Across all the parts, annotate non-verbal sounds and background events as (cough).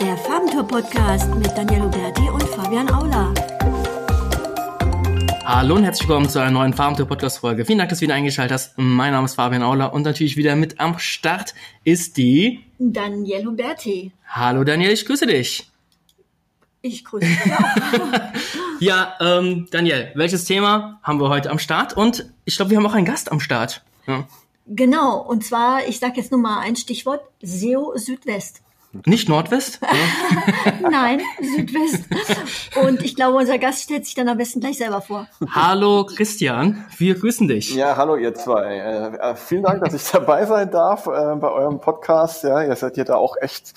Der Farbentour Podcast mit Daniel Huberti und Fabian Aula. Hallo und herzlich willkommen zu einer neuen Farbentour Podcast Folge. Vielen Dank, dass du wieder eingeschaltet hast. Mein Name ist Fabian Aula und natürlich wieder mit am Start ist die Daniel Huberti. Hallo Daniel, ich grüße dich. Ich grüße dich auch. (laughs) Ja, ähm, Daniel, welches Thema haben wir heute am Start? Und ich glaube, wir haben auch einen Gast am Start. Ja. genau, und zwar, ich sage jetzt nur mal ein Stichwort, SEO Südwest. Nicht Nordwest? (laughs) Nein, Südwest. Und ich glaube, unser Gast stellt sich dann am besten gleich selber vor. Hallo Christian, wir grüßen dich. Ja, hallo ihr zwei. Äh, äh, vielen Dank, dass ich (laughs) dabei sein darf äh, bei eurem Podcast. Ja, ihr seid ja da auch echt,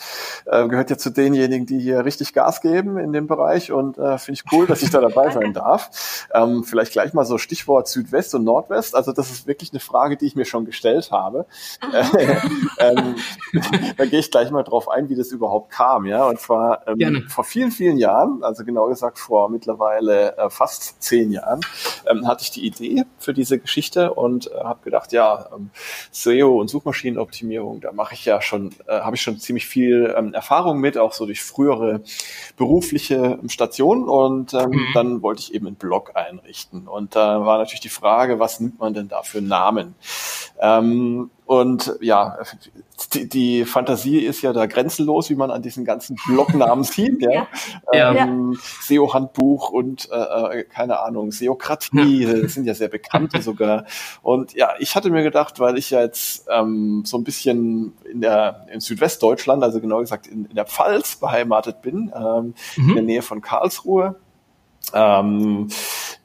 äh, gehört ja zu denjenigen, die hier richtig Gas geben in dem Bereich und äh, finde ich cool, dass ich da dabei sein (laughs) darf. Ähm, vielleicht gleich mal so Stichwort Südwest und Nordwest. Also das ist wirklich eine Frage, die ich mir schon gestellt habe. ähm, da gehe ich gleich mal drauf ein wie das überhaupt kam, ja. Und zwar ähm, vor vielen, vielen Jahren, also genau gesagt vor mittlerweile äh, fast zehn Jahren, ähm, hatte ich die Idee für diese Geschichte und äh, habe gedacht, ja, ähm, SEO und Suchmaschinenoptimierung, da mache ich ja schon, äh, habe ich schon ziemlich viel ähm, Erfahrung mit, auch so durch frühere berufliche Stationen. Und ähm, mhm. dann wollte ich eben einen Blog einrichten. Und da war natürlich die Frage, was nimmt man denn da für Namen? Ähm, und ja, die, die Fantasie ist ja da grenzenlos, wie man an diesen ganzen Blognamen (laughs) sieht. Ja. ja. Ähm, SEO-Handbuch und äh, äh, keine Ahnung, Seokratie, ja. sind ja sehr bekannte sogar. Und ja, ich hatte mir gedacht, weil ich ja jetzt ähm, so ein bisschen in der in Südwestdeutschland, also genau gesagt in, in der Pfalz beheimatet bin, ähm, mhm. in der Nähe von Karlsruhe, ähm,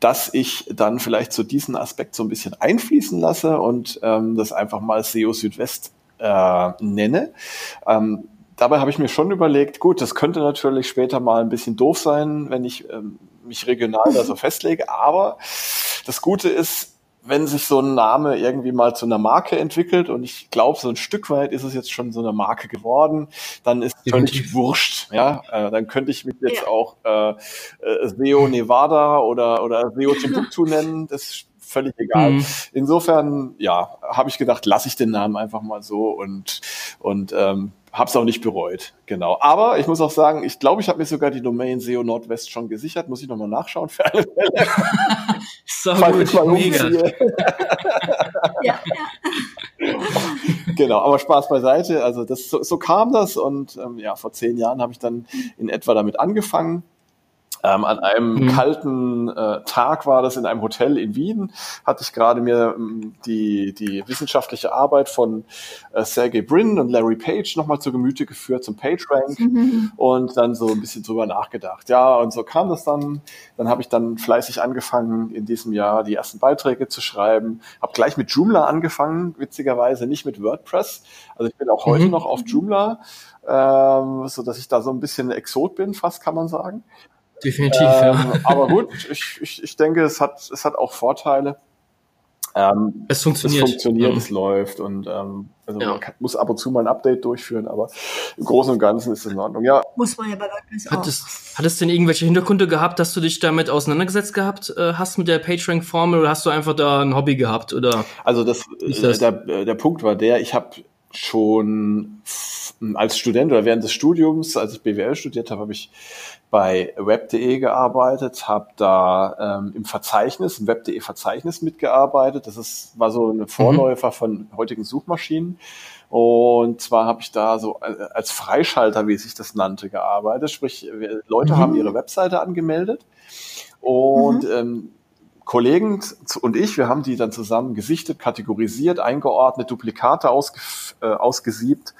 dass ich dann vielleicht so diesen Aspekt so ein bisschen einfließen lasse und ähm, das einfach mal SEO Südwest äh, nenne. Ähm, dabei habe ich mir schon überlegt, gut, das könnte natürlich später mal ein bisschen doof sein, wenn ich ähm, mich regional da so (laughs) festlege, aber das Gute ist, wenn sich so ein Name irgendwie mal zu einer Marke entwickelt und ich glaube, so ein Stück weit ist es jetzt schon so eine Marke geworden, dann ist es völlig wurscht. Ja, äh, dann könnte ich mich jetzt ja. auch äh, äh, SEO Nevada oder oder SEO Timbuktu (laughs) nennen. Das ist völlig egal. Mhm. Insofern, ja, habe ich gedacht, lasse ich den Namen einfach mal so und und ähm, Hab's auch nicht bereut, genau. Aber ich muss auch sagen, ich glaube, ich habe mir sogar die Domain SEO Nordwest schon gesichert. Muss ich nochmal nachschauen für alle Fälle. (laughs) so gut, mal mega. ja, (laughs) ja. genau, aber Spaß beiseite. Also das, so, so kam das und ähm, ja, vor zehn Jahren habe ich dann in etwa damit angefangen ähm, an einem mhm. kalten äh, Tag war das in einem Hotel in Wien, hatte ich gerade mir ähm, die, die wissenschaftliche Arbeit von äh, Sergey Brin und Larry Page nochmal zu Gemüte geführt zum PageRank mhm. und dann so ein bisschen drüber nachgedacht. Ja, und so kam das dann. Dann habe ich dann fleißig angefangen, in diesem Jahr die ersten Beiträge zu schreiben. Habe gleich mit Joomla angefangen, witzigerweise nicht mit WordPress. Also ich bin auch heute mhm. noch auf Joomla, ähm, so dass ich da so ein bisschen Exot bin, fast kann man sagen. Definitiv, ähm, ja. Aber gut, ich, ich, ich denke, es hat, es hat auch Vorteile. Ähm, es funktioniert. Es funktioniert, mhm. es läuft und ähm, also ja. man kann, muss ab und zu mal ein Update durchführen, aber im Großen und Ganzen ist es in Ordnung. Ja. Muss man ja bei WordPress auch. Hattest, hattest du denn irgendwelche Hintergründe gehabt, dass du dich damit auseinandergesetzt gehabt äh, hast mit der PageRank-Formel oder hast du einfach da ein Hobby gehabt? Oder also das, das? Der, der Punkt war der, ich habe schon als Student oder während des Studiums, als ich BWL studiert habe, habe ich bei web.de gearbeitet, habe da ähm, im Verzeichnis, im web.de Verzeichnis mitgearbeitet. Das ist, war so eine Vorläufer mhm. von heutigen Suchmaschinen. Und zwar habe ich da so äh, als Freischalter, wie sich das nannte, gearbeitet. Sprich, Leute mhm. haben ihre Webseite angemeldet und mhm. ähm, Kollegen und ich, wir haben die dann zusammen gesichtet, kategorisiert, eingeordnet, Duplikate ausge, äh, ausgesiebt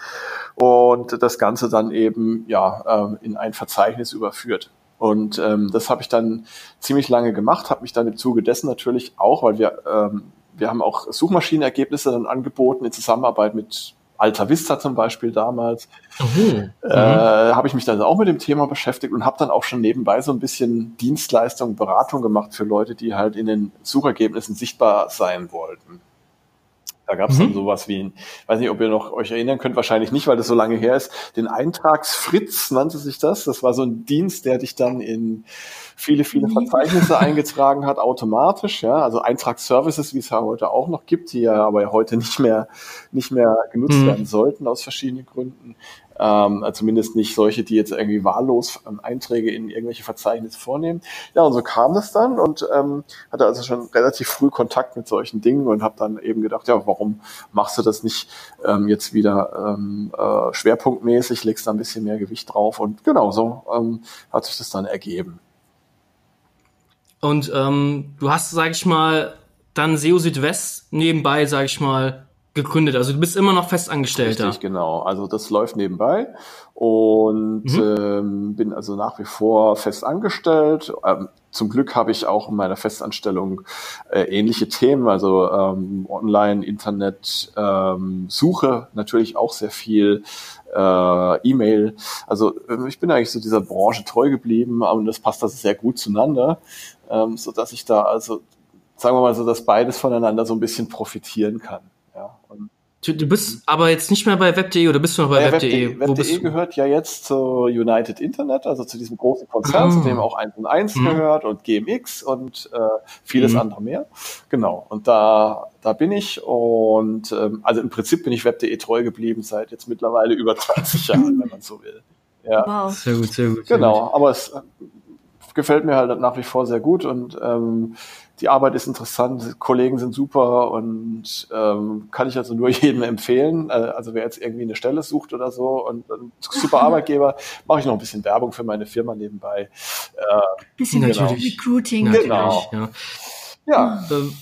und das Ganze dann eben ja äh, in ein Verzeichnis überführt. Und ähm, das habe ich dann ziemlich lange gemacht, habe mich dann im Zuge dessen natürlich auch, weil wir ähm, wir haben auch Suchmaschinenergebnisse dann angeboten in Zusammenarbeit mit Alta Vista zum Beispiel damals, mhm. äh, habe ich mich dann auch mit dem Thema beschäftigt und habe dann auch schon nebenbei so ein bisschen Dienstleistung, Beratung gemacht für Leute, die halt in den Suchergebnissen sichtbar sein wollten. Da gab es mhm. dann sowas wie, ein, weiß nicht, ob ihr noch euch erinnern könnt, wahrscheinlich nicht, weil das so lange her ist. Den Eintragsfritz nannte sich das. Das war so ein Dienst, der dich dann in viele, viele Verzeichnisse (laughs) eingetragen hat, automatisch. Ja, also Eintragsservices, wie es ja heute auch noch gibt, die ja aber heute nicht mehr, nicht mehr genutzt mhm. werden sollten aus verschiedenen Gründen. Ähm, zumindest nicht solche, die jetzt irgendwie wahllos ähm, Einträge in irgendwelche Verzeichnisse vornehmen. Ja, und so kam das dann und ähm, hatte also schon relativ früh Kontakt mit solchen Dingen und habe dann eben gedacht, ja, warum machst du das nicht ähm, jetzt wieder ähm, äh, schwerpunktmäßig, legst da ein bisschen mehr Gewicht drauf und genau so ähm, hat sich das dann ergeben. Und ähm, du hast, sag ich mal, dann SEO Südwest nebenbei, sag ich mal, gegründet. Also du bist immer noch Festangestellter. Richtig, genau. Also das läuft nebenbei und mhm. ähm, bin also nach wie vor fest angestellt. Ähm, zum Glück habe ich auch in meiner Festanstellung äh, ähnliche Themen, also ähm, Online, Internet, ähm, Suche natürlich auch sehr viel, äh, E-Mail. Also äh, ich bin eigentlich so dieser Branche treu geblieben und das passt also sehr gut zueinander, ähm, so dass ich da also sagen wir mal so, dass beides voneinander so ein bisschen profitieren kann. Du, du bist aber jetzt nicht mehr bei Web.de oder bist du noch bei ja, Web.de? Web.de Web gehört ja jetzt zu United Internet, also zu diesem großen Konzern, ah. zu dem auch 1 und 1 mhm. gehört und GMX und äh, vieles mhm. andere mehr. Genau. Und da, da bin ich und ähm, also im Prinzip bin ich Web.de treu geblieben seit jetzt mittlerweile über 20 Jahren, wenn man so will. Ja. Wow. Sehr gut, sehr gut. Sehr genau, gut. aber es äh, gefällt mir halt nach wie vor sehr gut und ähm, die Arbeit ist interessant, Kollegen sind super und ähm, kann ich also nur (laughs) jedem empfehlen. Äh, also wer jetzt irgendwie eine Stelle sucht oder so und ein super (laughs) Arbeitgeber, mache ich noch ein bisschen Werbung für meine Firma nebenbei. Äh, bisschen genau. Recruiting. Genau. Ja. ja. Ähm,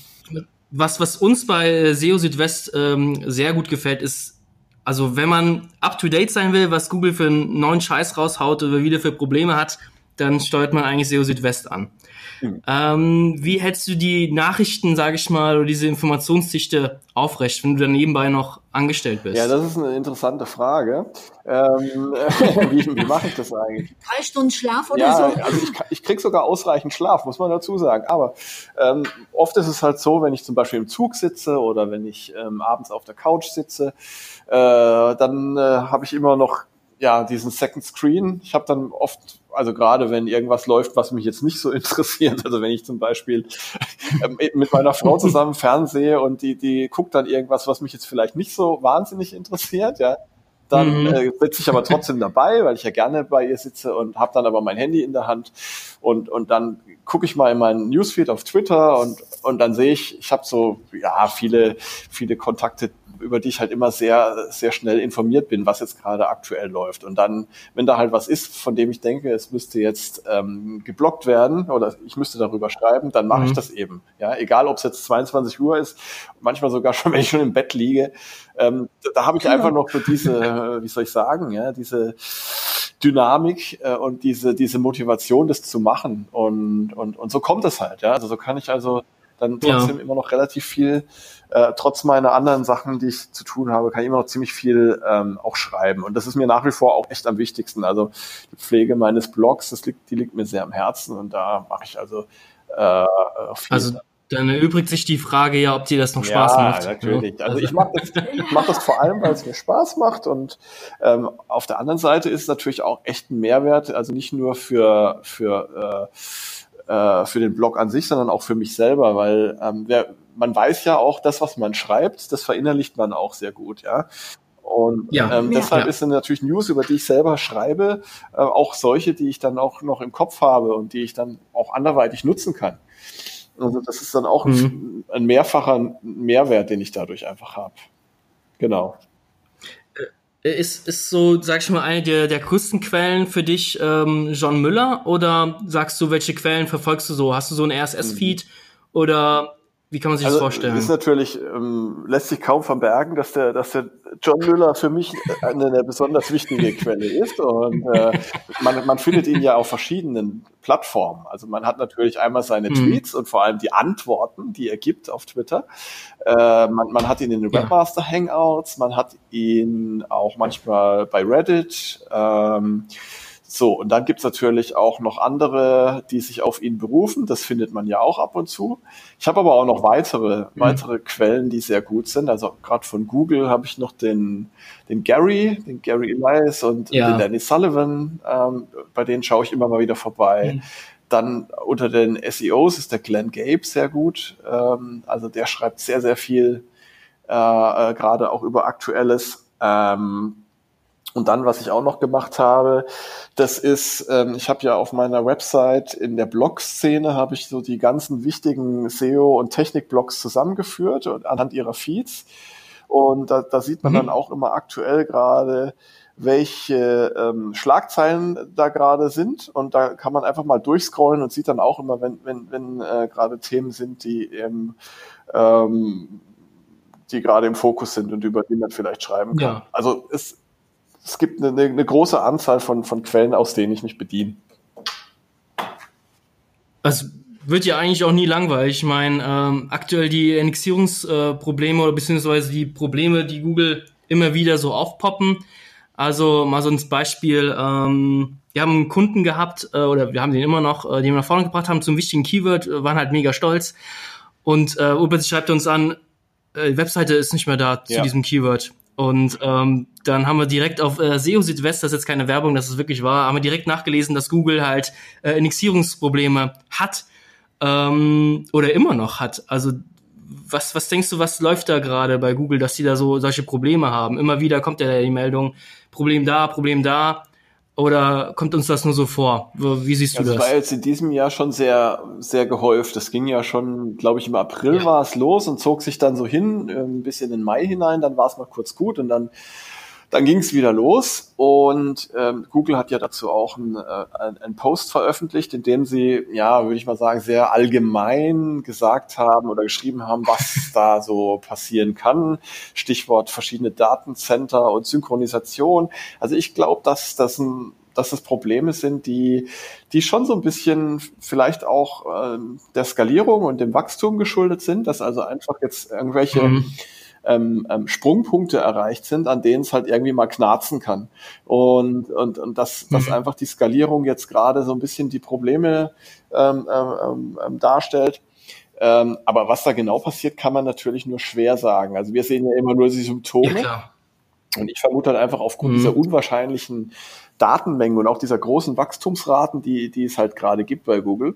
was, was uns bei SEO Südwest ähm, sehr gut gefällt, ist, also wenn man up to date sein will, was Google für einen neuen Scheiß raushaut oder wieder für Probleme hat, dann steuert man eigentlich SEO Südwest an. Mhm. Ähm, wie hältst du die Nachrichten, sage ich mal, oder diese Informationsdichte aufrecht, wenn du dann nebenbei noch angestellt bist? Ja, das ist eine interessante Frage. Ähm, (laughs) wie, wie mache ich das eigentlich? Drei Stunden Schlaf oder ja, so? Also ich, ich kriege sogar ausreichend Schlaf, muss man dazu sagen. Aber ähm, oft ist es halt so, wenn ich zum Beispiel im Zug sitze oder wenn ich ähm, abends auf der Couch sitze, äh, dann äh, habe ich immer noch ja, diesen Second Screen. Ich habe dann oft, also gerade wenn irgendwas läuft, was mich jetzt nicht so (laughs) interessiert, also wenn ich zum Beispiel ähm, mit meiner Frau zusammen fernsehe und die, die guckt dann irgendwas, was mich jetzt vielleicht nicht so wahnsinnig interessiert, ja, dann mhm. äh, sitze ich aber trotzdem dabei, weil ich ja gerne bei ihr sitze und habe dann aber mein Handy in der Hand und, und dann gucke ich mal in meinen Newsfeed auf Twitter und, und dann sehe ich, ich habe so ja viele, viele Kontakte über die ich halt immer sehr, sehr schnell informiert bin, was jetzt gerade aktuell läuft. Und dann, wenn da halt was ist, von dem ich denke, es müsste jetzt ähm, geblockt werden oder ich müsste darüber schreiben, dann mache mhm. ich das eben. Ja, egal ob es jetzt 22 Uhr ist, manchmal sogar (laughs) schon, wenn ich schon im Bett liege. Ähm, da, da habe ich genau. einfach noch so diese, (laughs) wie soll ich sagen, ja, diese Dynamik äh, und diese, diese Motivation, das zu machen. Und, und, und so kommt es halt, ja. Also so kann ich also dann trotzdem ja. immer noch relativ viel, äh, trotz meiner anderen Sachen, die ich zu tun habe, kann ich immer noch ziemlich viel ähm, auch schreiben. Und das ist mir nach wie vor auch echt am wichtigsten. Also die Pflege meines Blogs, das liegt, die liegt mir sehr am Herzen und da mache ich also äh, viel. Also dann erübrigt sich die Frage ja, ob dir das noch Spaß ja, macht. Natürlich. Ja, natürlich. Also ich mache das, ich mach das vor allem, weil es mir Spaß macht. Und ähm, auf der anderen Seite ist es natürlich auch echt ein Mehrwert, also nicht nur für, für äh, äh, für den Blog an sich, sondern auch für mich selber, weil ähm, wer, man weiß ja auch, das, was man schreibt, das verinnerlicht man auch sehr gut, ja. Und ja, ähm, deshalb ja. ist dann natürlich News, über die ich selber schreibe, äh, auch solche, die ich dann auch noch im Kopf habe und die ich dann auch anderweitig nutzen kann. Also das ist dann auch mhm. ein, ein mehrfacher Mehrwert, den ich dadurch einfach habe. Genau. Ist, ist so, sag ich mal, eine der, der größten Quellen für dich ähm, John Müller? Oder sagst du, welche Quellen verfolgst du so? Hast du so einen RSS-Feed? Oder wie kann man sich also, das vorstellen? Ist natürlich, ähm, lässt sich kaum verbergen, dass der, dass der John Müller für mich eine, eine besonders wichtige Quelle ist. Und äh, man, man findet ihn ja auf verschiedenen Plattformen. Also man hat natürlich einmal seine mhm. Tweets und vor allem die Antworten, die er gibt auf Twitter. Äh, man, man hat ihn in den Webmaster Hangouts, man hat ihn auch manchmal bei Reddit. Ähm, so, und dann gibt's natürlich auch noch andere, die sich auf ihn berufen. Das findet man ja auch ab und zu. Ich habe aber auch noch weitere, mhm. weitere Quellen, die sehr gut sind. Also gerade von Google habe ich noch den, den Gary, den Gary Elias und ja. den Danny Sullivan. Ähm, bei denen schaue ich immer mal wieder vorbei. Mhm. Dann unter den SEOs ist der Glenn Gabe sehr gut. Ähm, also der schreibt sehr, sehr viel, äh, äh, gerade auch über Aktuelles. Ähm, Und dann, was ich auch noch gemacht habe, das ist, ähm, ich habe ja auf meiner Website in der Blog-Szene habe ich so die ganzen wichtigen SEO- und Technik-Blogs zusammengeführt und anhand ihrer Feeds. Und da, da sieht man mhm. dann auch immer aktuell gerade, welche ähm, Schlagzeilen da gerade sind. Und da kann man einfach mal durchscrollen und sieht dann auch immer, wenn, wenn, wenn äh, gerade Themen sind, die eben ähm, die gerade im Fokus sind und über die man vielleicht schreiben kann. Ja. Also es, es gibt eine, eine große Anzahl von, von Quellen, aus denen ich mich bediene. Es wird ja eigentlich auch nie langweilig. Ich meine, ähm, aktuell die Indexierungsprobleme äh, oder beziehungsweise die Probleme, die Google immer wieder so aufpoppen. Also mal so ein Beispiel, ähm, wir haben einen Kunden gehabt, äh, oder wir haben den immer noch, äh, den wir nach vorne gebracht haben zum wichtigen Keyword, äh, waren halt mega stolz. Und äh, plötzlich schreibt er uns an, äh, die Webseite ist nicht mehr da zu ja. diesem Keyword. Und ähm, dann haben wir direkt auf äh, SEO Südwest, das ist jetzt keine Werbung, dass es wirklich war, haben wir direkt nachgelesen, dass Google halt äh, Indexierungsprobleme hat ähm, oder immer noch hat. Also was, was denkst du, was läuft da gerade bei Google, dass die da so solche Probleme haben? Immer wieder kommt ja die Meldung, Problem da, Problem da. Oder kommt uns das nur so vor? Wie siehst du das? Das war jetzt in diesem Jahr schon sehr, sehr gehäuft. Das ging ja schon, glaube ich, im April ja. war es los und zog sich dann so hin, äh, ein bisschen in Mai hinein. Dann war es mal kurz gut und dann dann ging es wieder los und ähm, Google hat ja dazu auch einen äh, ein Post veröffentlicht, in dem sie, ja, würde ich mal sagen, sehr allgemein gesagt haben oder geschrieben haben, was (laughs) da so passieren kann. Stichwort verschiedene Datencenter und Synchronisation. Also ich glaube, dass das ein dass das Probleme sind, die, die schon so ein bisschen vielleicht auch äh, der Skalierung und dem Wachstum geschuldet sind, dass also einfach jetzt irgendwelche mhm ähm, ähm, Sprungpunkte erreicht sind, an denen es halt irgendwie mal knarzen kann. Und, und, und dass, mhm. dass einfach die Skalierung jetzt gerade so ein bisschen die Probleme ähm, ähm, ähm, darstellt. Ähm, aber was da genau passiert, kann man natürlich nur schwer sagen. Also wir sehen ja immer nur die Symptome. Ja, und ich vermute halt einfach aufgrund mhm. dieser unwahrscheinlichen Datenmengen und auch dieser großen Wachstumsraten, die, die es halt gerade gibt bei Google,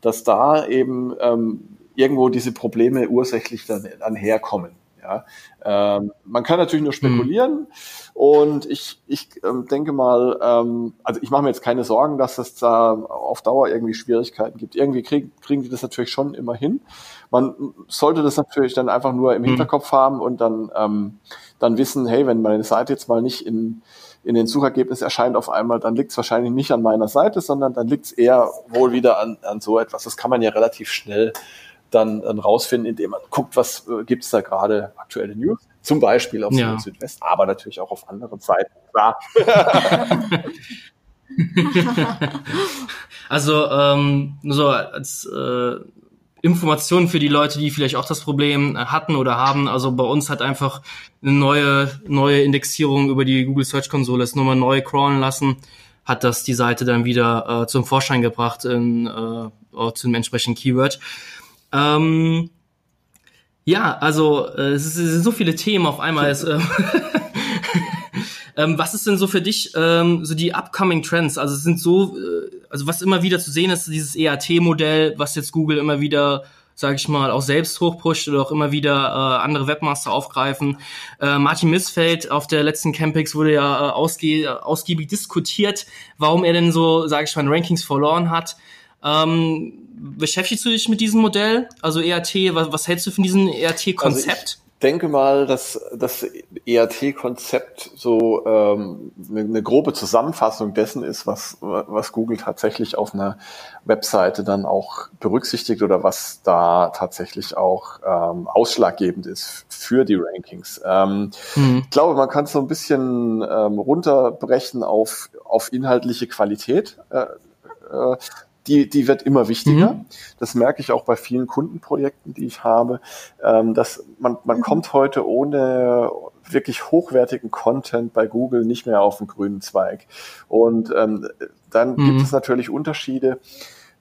dass da eben ähm, irgendwo diese Probleme ursächlich dann, dann herkommen. Ja, ähm, man kann natürlich nur spekulieren mhm. und ich, ich ähm, denke mal, ähm, also ich mache mir jetzt keine Sorgen, dass es da auf Dauer irgendwie Schwierigkeiten gibt. Irgendwie krieg, kriegen die das natürlich schon immer hin. Man sollte das natürlich dann einfach nur im mhm. Hinterkopf haben und dann, ähm, dann wissen, hey, wenn meine Seite jetzt mal nicht in in den Suchergebnissen erscheint auf einmal, dann liegt es wahrscheinlich nicht an meiner Seite, sondern dann liegt es eher wohl wieder an, an so etwas. Das kann man ja relativ schnell dann, dann rausfinden, indem man guckt, was äh, gibt es da gerade aktuelle News. Zum Beispiel auf ja. Südwest, aber natürlich auch auf anderen Seiten, klar. (laughs) also ähm, so als äh, Information für die Leute, die vielleicht auch das Problem hatten oder haben. Also bei uns hat einfach eine neue, neue Indexierung über die Google Search Konsole ist nochmal neu crawlen lassen, hat das die Seite dann wieder äh, zum Vorschein gebracht in, äh, zu einem entsprechenden Keyword. Ähm, ja, also äh, es sind so viele Themen auf einmal. Es, äh, (laughs) ähm, was ist denn so für dich ähm, so die upcoming Trends? Also es sind so, äh, also was immer wieder zu sehen ist, dieses EAT-Modell, was jetzt Google immer wieder sage ich mal, auch selbst hochpusht oder auch immer wieder äh, andere Webmaster aufgreifen. Äh, Martin Missfeld auf der letzten Campix wurde ja äh, ausgie ausgiebig diskutiert, warum er denn so, sage ich mal, Rankings verloren hat. Ähm, beschäftigst du dich mit diesem Modell? Also ERT, was, was hältst du von diesem ERT-Konzept? Also denke mal, dass das ERT-Konzept so ähm, eine, eine grobe Zusammenfassung dessen ist, was, was Google tatsächlich auf einer Webseite dann auch berücksichtigt oder was da tatsächlich auch ähm, ausschlaggebend ist für die Rankings. Ähm, mhm. Ich glaube, man kann es so ein bisschen ähm, runterbrechen auf, auf inhaltliche Qualität. Äh, äh, die, die wird immer wichtiger. Mhm. Das merke ich auch bei vielen Kundenprojekten, die ich habe, ähm, dass man, man mhm. kommt heute ohne wirklich hochwertigen Content bei Google nicht mehr auf den grünen Zweig. Und ähm, dann mhm. gibt es natürlich Unterschiede,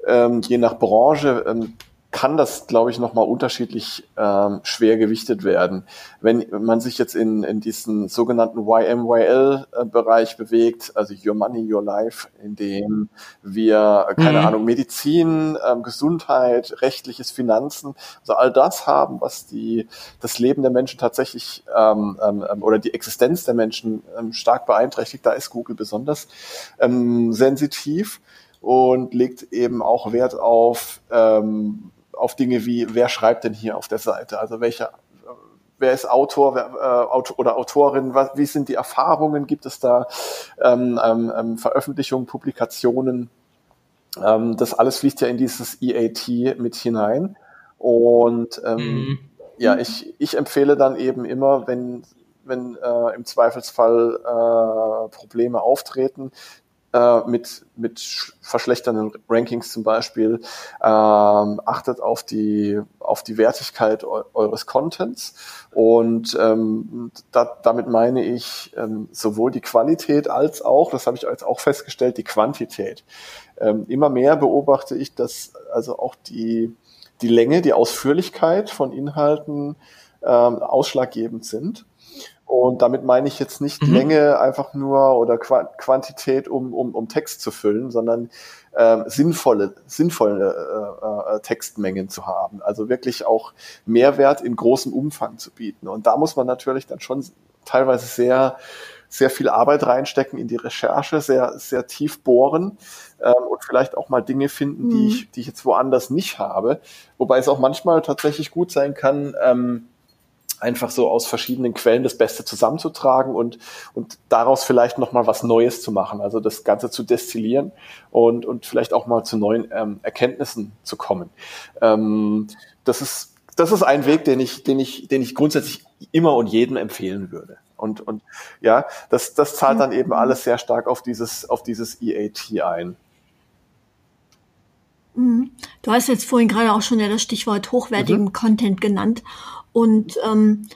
ähm, je nach Branche. Ähm, kann das, glaube ich, nochmal unterschiedlich ähm, schwer gewichtet werden. Wenn man sich jetzt in, in diesen sogenannten YMYL-Bereich bewegt, also Your Money, Your Life, in dem wir, keine mhm. Ahnung, Medizin, ähm, Gesundheit, rechtliches Finanzen, also all das haben, was die, das Leben der Menschen tatsächlich ähm, ähm, oder die Existenz der Menschen ähm, stark beeinträchtigt, da ist Google besonders ähm, sensitiv und legt eben auch Wert auf ähm, auf Dinge wie, wer schreibt denn hier auf der Seite? Also welcher, wer ist Autor, wer, äh, Autor oder Autorin? Was, wie sind die Erfahrungen? Gibt es da ähm, ähm, ähm, Veröffentlichungen, Publikationen? Ähm, das alles fließt ja in dieses EAT mit hinein. Und ähm, mhm. ja, ich, ich empfehle dann eben immer, wenn wenn äh, im Zweifelsfall äh, Probleme auftreten, äh, mit, mit verschlechternden Rankings zum Beispiel, ähm, achtet auf die, auf die Wertigkeit eu eures Contents und ähm, da, damit meine ich ähm, sowohl die Qualität als auch, das habe ich jetzt auch festgestellt, die Quantität. Ähm, immer mehr beobachte ich, dass also auch die, die Länge, die Ausführlichkeit von Inhalten ähm, ausschlaggebend sind. Und damit meine ich jetzt nicht mhm. Länge einfach nur oder Quantität, um, um, um Text zu füllen, sondern ähm, sinnvolle, sinnvolle äh, äh, Textmengen zu haben. Also wirklich auch Mehrwert in großem Umfang zu bieten. Und da muss man natürlich dann schon teilweise sehr sehr viel Arbeit reinstecken in die Recherche, sehr, sehr tief bohren ähm, und vielleicht auch mal Dinge finden, mhm. die, ich, die ich jetzt woanders nicht habe. Wobei es auch manchmal tatsächlich gut sein kann, ähm, einfach so aus verschiedenen Quellen das Beste zusammenzutragen und, und daraus vielleicht nochmal was Neues zu machen. Also das Ganze zu destillieren und, und vielleicht auch mal zu neuen ähm, Erkenntnissen zu kommen. Ähm, das ist, das ist ein Weg, den ich, den ich, den ich grundsätzlich immer und jedem empfehlen würde. Und, und ja, das, das zahlt dann eben alles sehr stark auf dieses, auf dieses EAT ein. Mhm. Du hast jetzt vorhin gerade auch schon ja das Stichwort hochwertigen mhm. Content genannt und ähm,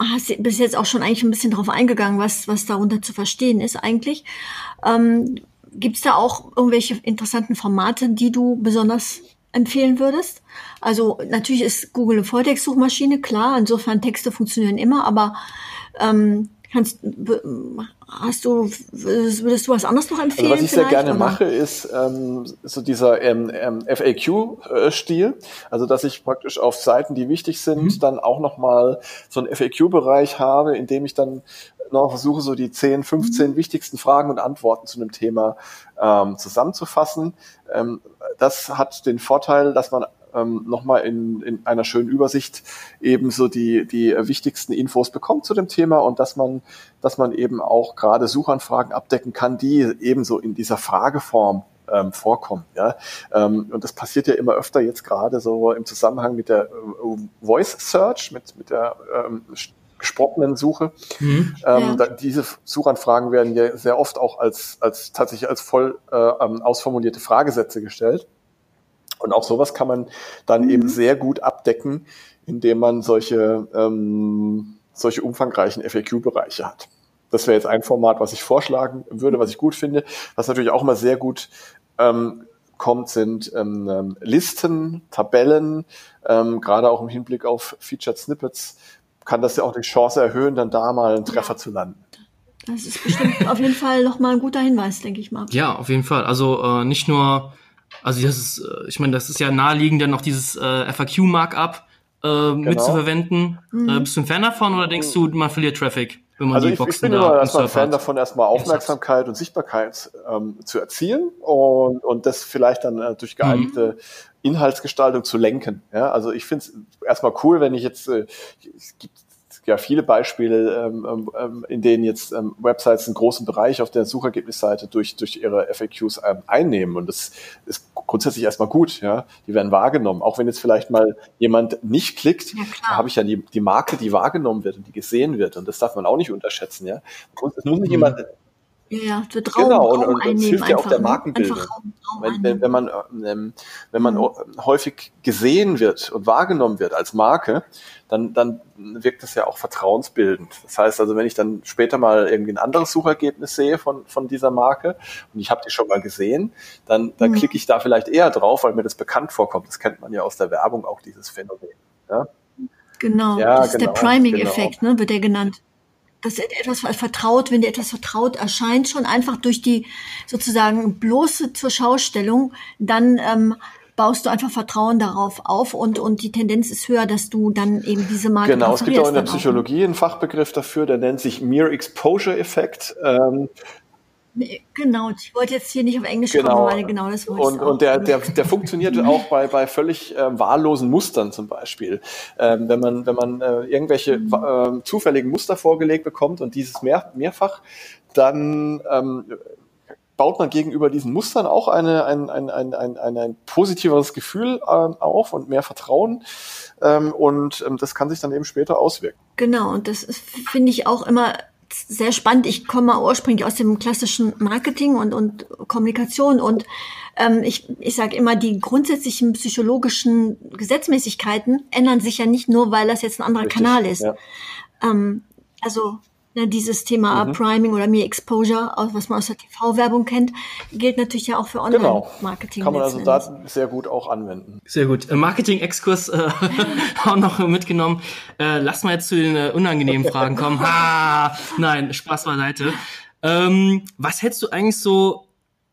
hast bis jetzt auch schon eigentlich ein bisschen drauf eingegangen, was, was darunter zu verstehen ist eigentlich. Ähm, Gibt es da auch irgendwelche interessanten Formate, die du besonders empfehlen würdest? Also natürlich ist Google eine Volltext-Suchmaschine, klar, insofern Texte funktionieren immer, aber ähm, Kannst, hast du, würdest du was anderes noch empfehlen? Also was ich sehr gerne oder? mache, ist ähm, so dieser ähm, ähm, FAQ-Stil. Also dass ich praktisch auf Seiten, die wichtig sind, mhm. dann auch nochmal so einen FAQ-Bereich habe, in dem ich dann noch versuche, so die 10, 15 mhm. wichtigsten Fragen und Antworten zu einem Thema ähm, zusammenzufassen. Ähm, das hat den Vorteil, dass man ähm, nochmal in, in einer schönen Übersicht eben so die, die wichtigsten Infos bekommt zu dem Thema und dass man, dass man eben auch gerade Suchanfragen abdecken kann, die ebenso in dieser Frageform ähm, vorkommen. Ja? Ähm, und das passiert ja immer öfter jetzt gerade so im Zusammenhang mit der äh, Voice Search, mit, mit der ähm, gesprochenen Suche. Mhm. Ähm, ja. diese Suchanfragen werden ja sehr oft auch als, als tatsächlich als voll äh, ähm, ausformulierte Fragesätze gestellt. Und auch sowas kann man dann mhm. eben sehr gut abdecken, indem man solche, ähm, solche umfangreichen FAQ-Bereiche hat. Das wäre jetzt ein Format, was ich vorschlagen würde, was ich gut finde. Was natürlich auch immer sehr gut ähm, kommt, sind ähm, ähm Listen, Tabellen, ähm, gerade auch im Hinblick auf Featured Snippets, kann das ja auch die Chance erhöhen, dann da mal einen Treffer zu landen. Das ist bestimmt auf jeden Fall nochmal ein guter Hinweis, denke ich mal. Ja, auf jeden Fall. Also äh, nicht nur also das ist, äh, ich meine, das ist ja naheliegend, dann noch dieses äh, FAQ-Markup äh, genau. mitzuverwenden. Mhm. Äh, bist du ein Fan davon oder denkst du, man verliert Traffic? Wenn man also die ich, Boxen ich bin immer erstmal ein Fan davon, erstmal Aufmerksamkeit und Sichtbarkeit ähm, zu erzielen und, und das vielleicht dann äh, durch geeignete mhm. Inhaltsgestaltung zu lenken. Ja, also ich finde es erstmal cool, wenn ich jetzt, äh, es gibt ja viele Beispiele, ähm, ähm, ähm, in denen jetzt ähm, Websites einen großen Bereich auf der Suchergebnisseite durch, durch ihre FAQs ähm, einnehmen. Und das ist grundsätzlich erstmal gut, ja. Die werden wahrgenommen. Auch wenn jetzt vielleicht mal jemand nicht klickt, ja, habe ich ja die, die Marke, die wahrgenommen wird und die gesehen wird. Und das darf man auch nicht unterschätzen, ja. Es muss nicht mhm. jemand Ja, wird Raum, genau, und, und, und das hilft ja auch der ne? Markenbildung. Raum, Raum wenn, wenn, wenn, man, ähm, wenn man mhm. häufig gesehen wird und wahrgenommen wird als Marke, dann, dann wirkt das ja auch vertrauensbildend. Das heißt also, wenn ich dann später mal irgendwie ein anderes Suchergebnis sehe von, von dieser Marke und ich habe die schon mal gesehen, dann, dann mhm. klicke ich da vielleicht eher drauf, weil mir das bekannt vorkommt. Das kennt man ja aus der Werbung auch, dieses Phänomen. Ja? Genau, ja, das ist genau, der Priming-Effekt, genau. ne, wird der genannt dass etwas vertraut, wenn dir etwas vertraut erscheint, schon einfach durch die sozusagen bloße zur Schaustellung, dann ähm, baust du einfach Vertrauen darauf auf und, und die Tendenz ist höher, dass du dann eben diese Marke Genau, es gibt auch in der Psychologie einen Fachbegriff dafür, der nennt sich Mere Exposure Effekt. Ähm, Genau, ich wollte jetzt hier nicht auf Englisch genau. kommen, weil genau das wollte Und, und der, der, der funktioniert auch bei, bei völlig äh, wahllosen Mustern zum Beispiel. Ähm, wenn man, wenn man äh, irgendwelche äh, zufälligen Muster vorgelegt bekommt und dieses mehr, mehrfach, dann ähm, baut man gegenüber diesen Mustern auch eine, ein, ein, ein, ein, ein, ein positiveres Gefühl ähm, auf und mehr Vertrauen. Ähm, und ähm, das kann sich dann eben später auswirken. Genau, und das finde ich auch immer sehr spannend. Ich komme ursprünglich aus dem klassischen Marketing und, und Kommunikation und ähm, ich, ich sage immer, die grundsätzlichen psychologischen Gesetzmäßigkeiten ändern sich ja nicht nur, weil das jetzt ein anderer Richtig, Kanal ist. Ja. Ähm, also Ne, dieses Thema mhm. Priming oder Mere Exposure, was man aus der TV-Werbung kennt, gilt natürlich ja auch für. Online-Marketing. Genau. Kann man also da sehr gut auch anwenden. Sehr gut. Äh, Marketing-Exkurs äh, (laughs) (laughs) auch noch mitgenommen. Äh, lass mal jetzt zu den äh, unangenehmen Fragen kommen. Ha! Nein, Spaß beiseite. Ähm, was hältst du eigentlich so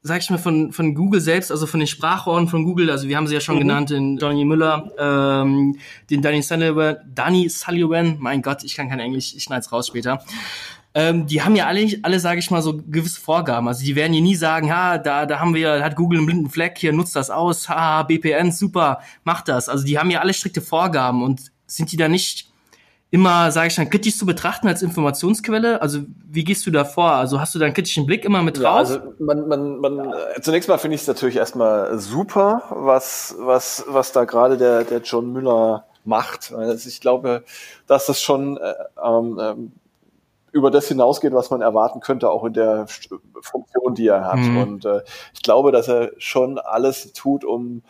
sag ich mal, von, von Google selbst, also von den Sprachrohren von Google, also wir haben sie ja schon mhm. genannt, den Johnny Müller, ähm, den Danny Sullivan, Danny Sullivan, mein Gott, ich kann kein Englisch, ich schneid's raus später. Ähm, die haben ja alle, alle sage ich mal, so gewisse Vorgaben. Also die werden hier nie sagen, ha, da, da haben wir, hat Google einen blinden Fleck, hier nutzt das aus, ha, BPN, super, macht das. Also die haben ja alle strikte Vorgaben und sind die da nicht immer, sage ich dann, kritisch zu betrachten als Informationsquelle? Also wie gehst du da vor? Also hast du da einen kritischen Blick immer mit drauf? Ja, also man, man, man, äh, zunächst mal finde ich es natürlich erstmal super, was, was, was da gerade der, der John Müller macht. Also ich glaube, dass das schon äh, ähm, ähm, über das hinausgeht, was man erwarten könnte, auch in der Funktion, die er hat. Mhm. Und äh, ich glaube, dass er schon alles tut, um,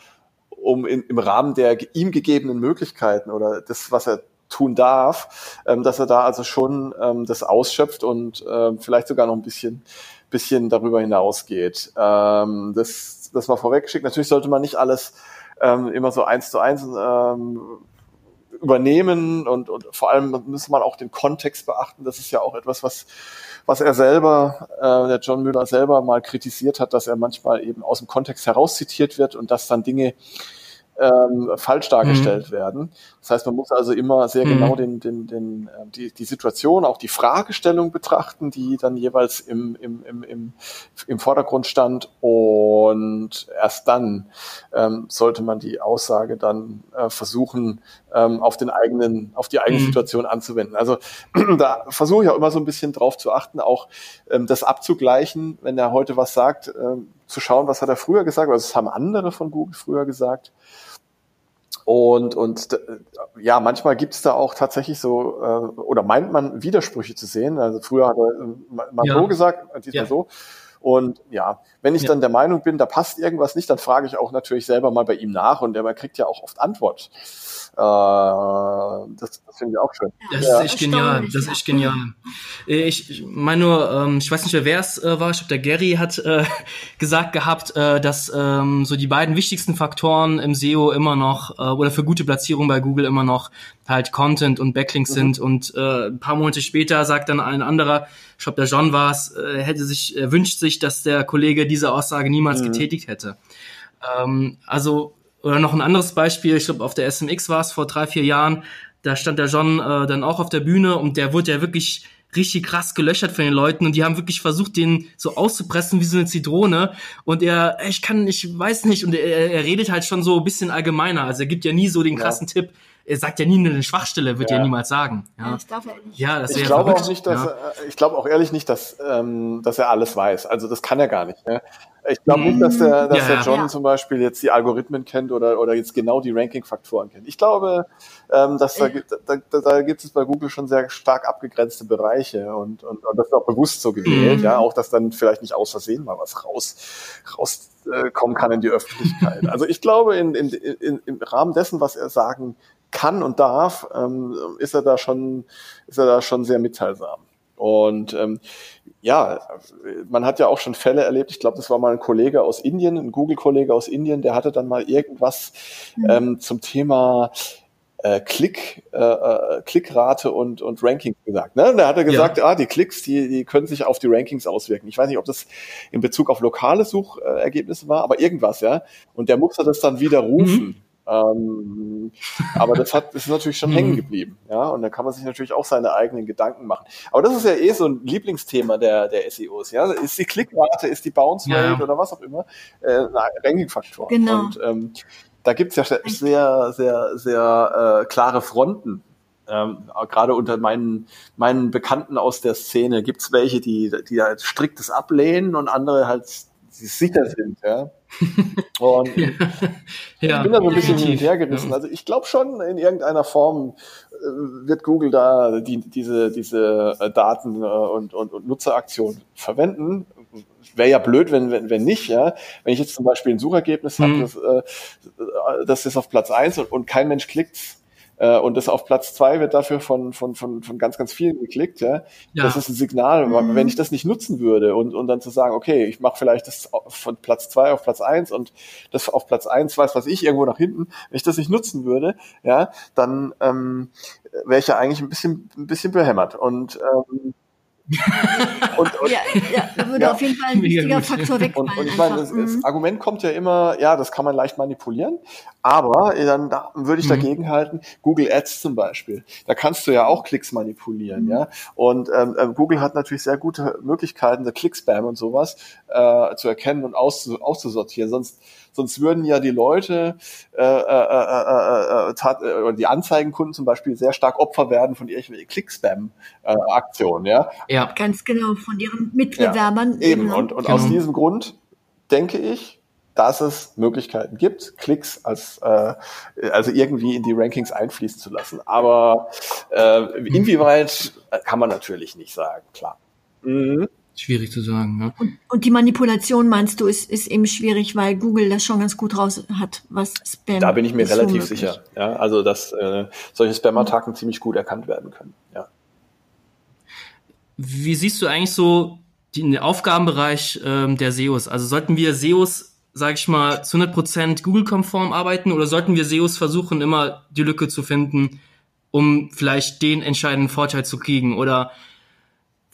um in, im Rahmen der ihm gegebenen Möglichkeiten oder das, was er tun darf, ähm, dass er da also schon ähm, das ausschöpft und ähm, vielleicht sogar noch ein bisschen, bisschen darüber hinausgeht. Ähm, das, das mal vorweggeschickt. Natürlich sollte man nicht alles ähm, immer so eins zu eins ähm, übernehmen und, und vor allem muss man auch den Kontext beachten. Das ist ja auch etwas, was was er selber, äh, der John Müller selber mal kritisiert hat, dass er manchmal eben aus dem Kontext heraus zitiert wird und dass dann Dinge ähm, falsch dargestellt mhm. werden. Das heißt, man muss also immer sehr mhm. genau den, den, den, äh, die, die Situation, auch die Fragestellung betrachten, die dann jeweils im, im, im, im, im Vordergrund stand. Und erst dann ähm, sollte man die Aussage dann äh, versuchen, ähm, auf den eigenen, auf die eigene mhm. Situation anzuwenden. Also (clears throat) da versuche ich auch immer so ein bisschen drauf zu achten, auch ähm, das abzugleichen, wenn er heute was sagt, ähm, zu schauen, was hat er früher gesagt, also das haben andere von Google früher gesagt und, und äh, ja, manchmal gibt es da auch tatsächlich so, äh, oder meint man Widersprüche zu sehen. Also früher hat er äh, mal ja. so gesagt, diesmal ja. so. Und ja, wenn ich ja. dann der Meinung bin, da passt irgendwas nicht, dann frage ich auch natürlich selber mal bei ihm nach und der kriegt ja auch oft Antwort. Äh, das, das finde ich auch schön. Das ja. ist echt genial. Das ist echt genial. Ich, ich meine nur, ähm, ich weiß nicht mehr, wer es äh, war. Ich glaube, der Gary hat äh, (laughs) gesagt gehabt, äh, dass ähm, so die beiden wichtigsten Faktoren im SEO immer noch äh, oder für gute Platzierung bei Google immer noch halt Content und Backlinks mhm. sind. Und äh, ein paar Monate später sagt dann ein anderer, ich glaube, der John war es, äh, hätte sich, er wünscht sich, dass der Kollege diese Aussage niemals mhm. getätigt hätte. Ähm, also oder noch ein anderes Beispiel, ich glaube, auf der SMX war es vor drei, vier Jahren, da stand der John äh, dann auch auf der Bühne und der wurde ja wirklich richtig krass gelöchert von den Leuten und die haben wirklich versucht, den so auszupressen wie so eine Zitrone und er, ich kann, ich weiß nicht und er, er redet halt schon so ein bisschen allgemeiner, also er gibt ja nie so den krassen ja. Tipp, er sagt ja nie eine Schwachstelle, wird ja, ja niemals sagen. Ja, das darf er nicht. Ja, das ich glaube auch nicht, dass, ja. ich glaube auch ehrlich nicht, dass, ähm, dass er alles weiß. Also das kann er gar nicht. Ne? Ich glaube nicht, dass der, dass Ja, der. John Ja. zum Beispiel jetzt die Algorithmen kennt oder, oder jetzt genau die Ranking-Faktoren kennt. Ich glaube, ähm, dass da, gibt- da, da, da gibt es bei Google schon sehr stark abgegrenzte Bereiche und, und, und das ist auch bewusst so gewählt, Mhm. ja, auch dass dann vielleicht nicht aus Versehen mal was raus rauskommen äh, kommen kann in die Öffentlichkeit. Also ich glaube, in, in, in, im Rahmen dessen, was er sagen kann und darf, ähm, ist er da schon, ist er da schon sehr mitteilsam. Und ähm, ja, man hat ja auch schon Fälle erlebt. Ich glaube, das war mal ein Kollege aus Indien, ein Google-Kollege aus Indien, der hatte dann mal irgendwas ähm, zum Thema äh, Klick, äh, äh, Klickrate und, und Rankings gesagt. Ne? Da hat er gesagt, ah, die Klicks, die, die können sich auf die Rankings auswirken. Ich weiß nicht, ob das in Bezug auf lokale Suchergebnisse war, aber irgendwas, ja. Und der musste das dann widerrufen. Ähm, aber das hat das ist natürlich schon (laughs) Mhm. hängen geblieben, ja. Und da kann man sich natürlich auch seine eigenen Gedanken machen. Aber das ist ja eh so ein Lieblingsthema der der SEOs, ja. Ist die Klickrate, ist die Bounce Rate Ja, oder was auch immer äh, ein Ranking-Faktor. Genau. Und ähm, da gibt's ja sehr, sehr, sehr äh, klare Fronten. Ähm, gerade unter meinen, meinen Bekannten aus der Szene gibt's welche, die, die halt striktes ablehnen und andere halt sicher sind, ja. (laughs) Und ja. ich bin da so ein bisschen hin und her gerissen. Also ich glaube schon, in irgendeiner Form äh, wird Google da die, diese, diese äh, Daten äh, und, und, und Nutzeraktionen verwenden. Wäre ja blöd, wenn, wenn, wenn nicht, ja. Wenn ich jetzt zum Beispiel ein Suchergebnis habe, Mhm. das, äh, das ist auf Platz eins und, und kein Mensch klickt's. Äh, Und das auf Platz zwei wird dafür von, von, von, von ganz, ganz vielen geklickt. Ja? Ja. Das ist ein Signal. Mhm. Wenn ich das nicht nutzen würde und, und dann zu sagen, okay, ich mache vielleicht das von Platz zwei auf Platz eins und das auf Platz eins weiß was ich irgendwo nach hinten, wenn ich das nicht nutzen würde, ja, dann ähm, wäre ich ja eigentlich ein bisschen, ein bisschen behämmert. Und, ähm, und, und Ja, ja, da würde Ja. auf jeden Fall ein wichtiger. Faktor wegfallen. und, und ich meine, einfach. das, das Mhm. Argument kommt ja immer, ja, das kann man leicht manipulieren, aber dann da würde ich Mhm. dagegen halten, Google Ads zum Beispiel, da kannst du ja auch Klicks manipulieren, Mhm. ja. Und ähm, ähm, Google hat natürlich sehr gute Möglichkeiten, der Klickspam und sowas äh, zu erkennen und auszu auszusortieren. Sonst sonst würden ja die Leute äh, äh, äh, äh, äh, tat, äh, oder die Anzeigenkunden zum Beispiel sehr stark Opfer werden von irgendwelchen Klickspam-Aktionen, ja. ja. Ganz genau, von ihren Mitbewerbern. Eben, ne? und, und Genau. aus diesem Grund denke ich, dass es Möglichkeiten gibt, Klicks als äh, also irgendwie in die Rankings einfließen zu lassen. Aber äh, inwieweit äh, kann man natürlich nicht sagen, klar. Mhm. Schwierig zu sagen. Ne? Und, und die Manipulation, meinst du, ist, ist eben schwierig, weil Google das schon ganz gut raus hat, was Spam Da bin ich mir ist so relativ möglich. sicher. Ja, also dass äh, solche Spam-Attacken ziemlich gut erkannt werden können. Ja. Wie siehst du eigentlich so den Aufgabenbereich ähm, der SEOs? Also sollten wir SEOs, sage ich mal, zu 100% Google-konform arbeiten oder sollten wir SEOs versuchen, immer die Lücke zu finden, um vielleicht den entscheidenden Vorteil zu kriegen oder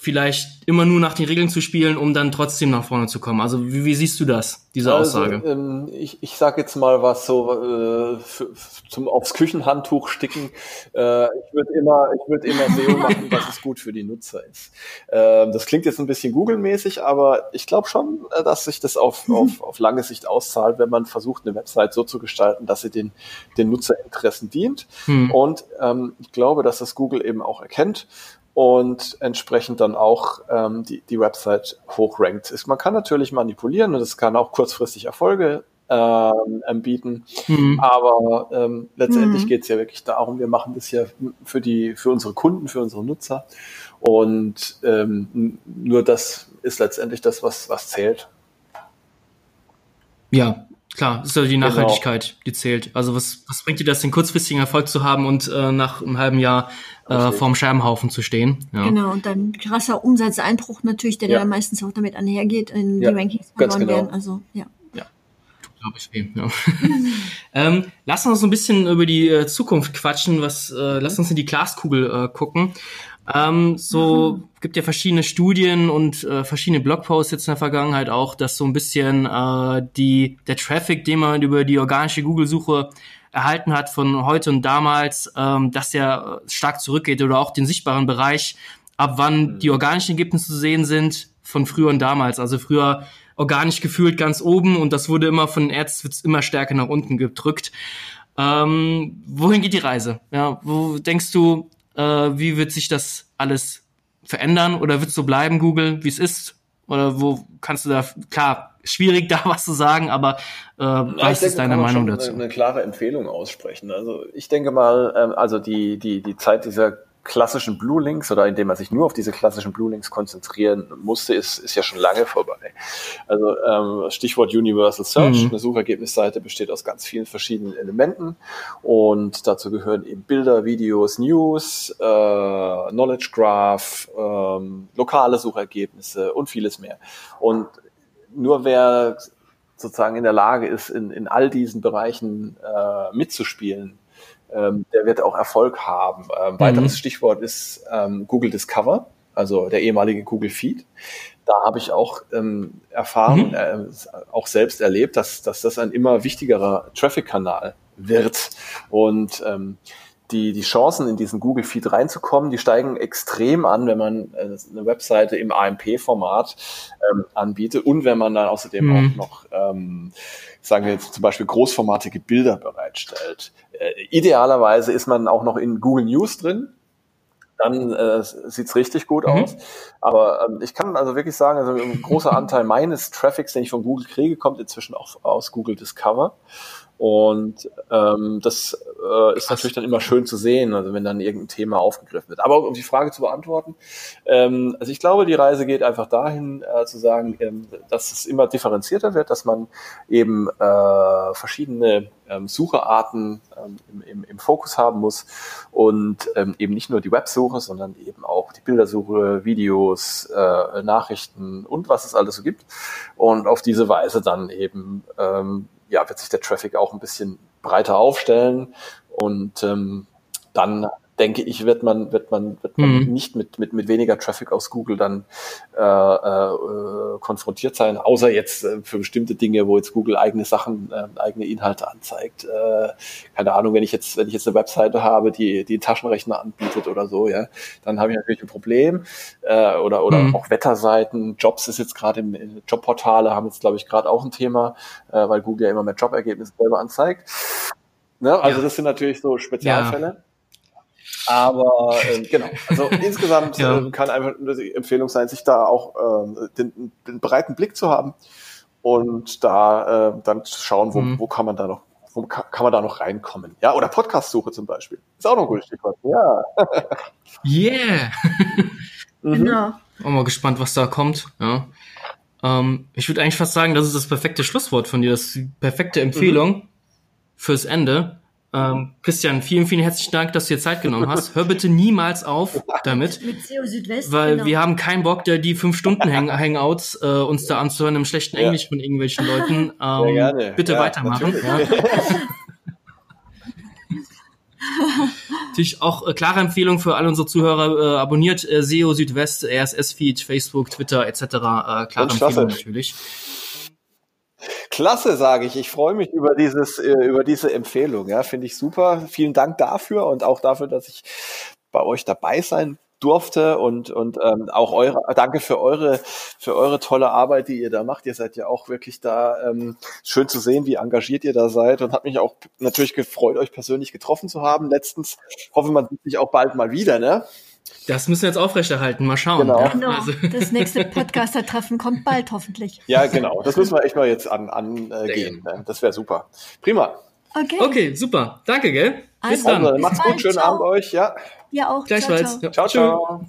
vielleicht immer nur nach den Regeln zu spielen, um dann trotzdem nach vorne zu kommen? Also wie, wie siehst du das, diese Aussage? Also, ähm, ich ich sage jetzt mal was so äh, für, zum aufs Küchenhandtuch sticken. Äh, ich würde immer, ich würde immer SEO (laughs) machen, dass es gut für die Nutzer ist. Ähm, das klingt jetzt ein bisschen Google-mäßig, aber ich glaube schon, äh, dass sich das auf, auf, auf lange Sicht auszahlt, wenn man versucht, eine Website so zu gestalten, dass sie den, den Nutzerinteressen dient. Hm. Und ähm, ich glaube, dass das Google eben auch erkennt und entsprechend dann auch ähm, die, die Website hochrankt ist. Man kann natürlich manipulieren und es kann auch kurzfristig Erfolge ähm, anbieten, Hm. aber ähm, letztendlich Mhm. geht es ja wirklich darum, wir machen das ja für die für unsere Kunden, für unsere Nutzer und ähm, nur das ist letztendlich das, was was zählt. Ja, klar, das ist ja die Genau. Nachhaltigkeit, die zählt. Also was, was bringt dir das, den kurzfristigen Erfolg zu haben und äh, nach einem halben Jahr äh, vorm Scherbenhaufen zu stehen? Ja. Genau, und dann krasser Umsatzeinbruch natürlich, der Ja. dann meistens auch damit einhergeht, in Ja, die Rankings verloren genau. werden. Also, ja. glaube ich weh. Ja. (laughs) ähm, lass uns so ein bisschen über die äh, Zukunft quatschen. Was, äh, lass uns in die Glaskugel äh, gucken. Ähm, so gibt ja verschiedene Studien und äh, verschiedene Blogposts jetzt in der Vergangenheit auch, dass so ein bisschen äh, die der Traffic, den man über die organische Google-Suche erhalten hat von heute und damals, ähm, dass der stark zurückgeht oder auch den sichtbaren Bereich, ab wann die organischen Ergebnisse zu sehen sind von früher und damals. Also früher organisch gefühlt ganz oben und das wurde immer von Ads wird's immer stärker nach unten gedrückt. Ähm, wohin geht die Reise? Ja, wo denkst du, äh, wie wird sich das alles verändern oder wird es so bleiben, Google, wie es ist? Oder wo kannst du da, klar, schwierig (laughs) da was zu sagen, aber äh, was denke, ist deine Meinung dazu? Eine, eine klare Empfehlung aussprechen. Also ich denke mal, ähm, also die, die, die Zeit dieser klassischen Blue Links oder indem man sich nur auf diese klassischen Blue Links konzentrieren musste, ist, ist ja schon lange vorbei. Also ähm, Stichwort Universal Search, mhm. eine Suchergebnisseite besteht aus ganz vielen verschiedenen Elementen und dazu gehören eben Bilder, Videos, News, äh, Knowledge Graph, ähm, lokale Suchergebnisse und vieles mehr. Und nur wer sozusagen in der Lage ist, in, in all diesen Bereichen äh, mitzuspielen, ähm, der wird auch Erfolg haben. Ähm, weiteres mhm. Stichwort ist ähm, Google Discover, also der ehemalige Google Feed. Da habe ich auch ähm, erfahren, mhm. äh, auch selbst erlebt, dass, dass das ein immer wichtigerer Traffic-Kanal wird. Und ähm, die, die Chancen in diesen Google Feed reinzukommen, die steigen extrem an, wenn man äh, eine Webseite im AMP-Format ähm, anbietet und wenn man dann außerdem mhm. auch noch, ähm, sagen wir jetzt zum Beispiel großformatige Bilder bereitstellt. Äh, idealerweise ist man auch noch in Google News drin, dann äh, sieht's richtig gut mhm. aus. Aber ähm, ich kann also wirklich sagen, also ein großer Anteil meines Traffics, den ich von Google kriege, kommt inzwischen auch aus Google Discover. Und ähm, das äh, ist natürlich dann immer schön zu sehen, also wenn dann irgendein Thema aufgegriffen wird. Aber um die Frage zu beantworten, ähm, also ich glaube, die Reise geht einfach dahin äh, zu sagen, ähm, dass es immer differenzierter wird, dass man eben äh, verschiedene ähm, Sucherarten ähm, im, im, im Fokus haben muss und ähm, eben nicht nur die Websuche, sondern eben auch die Bildersuche, Videos, äh, Nachrichten und was es alles so gibt. Und auf diese Weise dann eben ähm, ja, wird sich der Traffic auch ein bisschen breiter aufstellen. Und ähm, dann denke ich, wird man, wird man, wird man mhm. nicht mit, mit, mit weniger Traffic aus Google dann äh, äh, konfrontiert sein, außer jetzt äh, für bestimmte Dinge, wo jetzt Google eigene Sachen, äh, eigene Inhalte anzeigt. Äh, keine Ahnung, wenn ich jetzt, wenn ich jetzt eine Webseite habe, die, die einen Taschenrechner anbietet oder so, ja, dann habe ich natürlich ein Problem. Äh, oder oder mhm. auch Wetterseiten, Jobs ist jetzt gerade im, im Jobportale, haben jetzt, glaube ich, gerade auch ein Thema, äh, weil Google ja immer mehr Jobergebnisse selber anzeigt. Ne? Also ja. das sind natürlich so Spezialfälle. Ja. Aber äh, genau, also (laughs) insgesamt ja. äh, kann einfach nur die Empfehlung sein, sich da auch äh, den, den breiten Blick zu haben und da äh, dann zu schauen, wo, mhm. wo kann man da noch wo kann, kann man da noch reinkommen? Ja, oder Podcast-Suche zum Beispiel. Ist auch noch ein gutes Stichwort. Ja. (laughs) yeah. (laughs) mhm. Genau. Auch mal gespannt, was da kommt. Ja. Ähm, ich würde eigentlich fast sagen, das ist das perfekte Schlusswort von dir, das ist die perfekte Empfehlung mhm. fürs Ende. Ähm, Christian, vielen, vielen herzlichen Dank, dass du dir Zeit genommen hast. Hör bitte niemals auf damit. Mit SEO Südwest. Weil genau. wir haben keinen Bock, der die fünf Stunden Hang Hangouts äh, uns da anzuhören im schlechten ja. Englisch von irgendwelchen Leuten. (laughs) Ähm. Bitte ja, weitermachen. Ja. (laughs) Natürlich auch äh, klare Empfehlung für alle unsere Zuhörer. Äh, abonniert äh, SEO Südwest, RSS-Feed, Facebook, Twitter etc. Äh, klare Empfehlung natürlich. Klasse, sage ich. Ich freue mich über dieses, äh, über diese Empfehlung. Ja, finde ich super. Vielen Dank dafür und auch dafür, dass ich bei euch dabei sein durfte und und ähm, auch eure danke für eure für eure tolle Arbeit, die ihr da macht. Ihr seid ja auch wirklich da ähm, schön zu sehen, wie engagiert ihr da seid und hat mich auch natürlich gefreut, euch persönlich getroffen zu haben letztens. Hoffe, man sieht sich auch bald mal wieder, ne? Das müssen wir jetzt aufrechterhalten. Mal schauen. Genau. Ja? genau. Also. (laughs) Das nächste Podcaster-Treffen kommt bald hoffentlich. Ja, genau. Das müssen wir echt mal jetzt angehen. An, äh. Das wäre super. Prima. Okay. Okay, super. Danke, gell? Bis also, dann. Macht's gut. Schönen ciao. Abend euch. Ja. Ja auch. Gleichfalls. ciao. ciao. ciao. ciao.